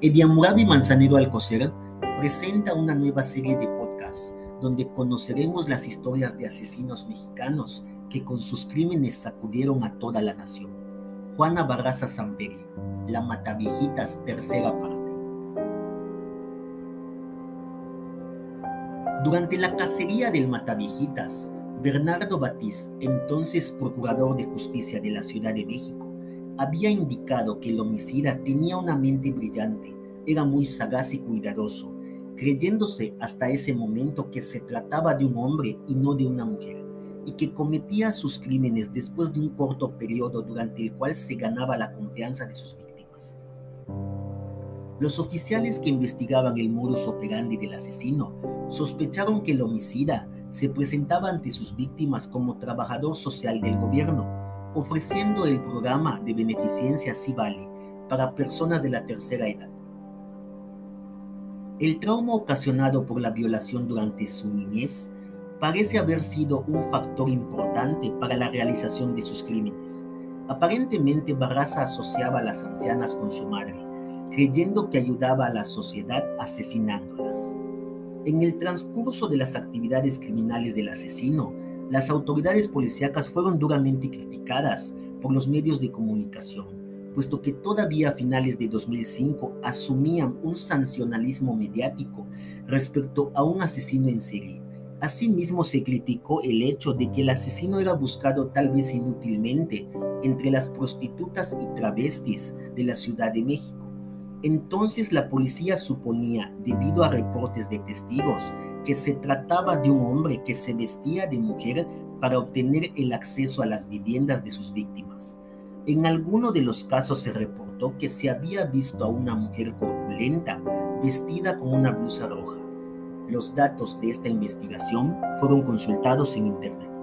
Ediamurabi Manzanero Alcocer presenta una nueva serie de podcasts donde conoceremos las historias de asesinos mexicanos que con sus crímenes sacudieron a toda la nación. Juana Barraza Zamperi, La Mataviejitas, tercera parte. Durante la cacería del Mataviejitas, Bernardo Batiz, entonces procurador de justicia de la Ciudad de México, había indicado que el homicida tenía una mente brillante, era muy sagaz y cuidadoso, creyéndose hasta ese momento que se trataba de un hombre y no de una mujer, y que cometía sus crímenes después de un corto periodo durante el cual se ganaba la confianza de sus víctimas. Los oficiales que investigaban el modus operandi del asesino sospecharon que el homicida se presentaba ante sus víctimas como trabajador social del gobierno, ofreciendo el programa de beneficencia Si Vale para personas de la tercera edad. El trauma ocasionado por la violación durante su niñez parece haber sido un factor importante para la realización de sus crímenes. Aparentemente Barraza asociaba a las ancianas con su madre, creyendo que ayudaba a la sociedad asesinándolas. En el transcurso de las actividades criminales del asesino, las autoridades policíacas fueron duramente criticadas por los medios de comunicación, puesto que todavía a finales de 2005 asumían un sancionalismo mediático respecto a un asesino en serie. Asimismo se criticó el hecho de que el asesino era buscado tal vez inútilmente entre las prostitutas y travestis de la Ciudad de México. Entonces la policía suponía, debido a reportes de testigos, que se trataba de un hombre que se vestía de mujer para obtener el acceso a las viviendas de sus víctimas. En alguno de los casos se reportó que se había visto a una mujer corpulenta vestida con una blusa roja. Los datos de esta investigación fueron consultados en Internet.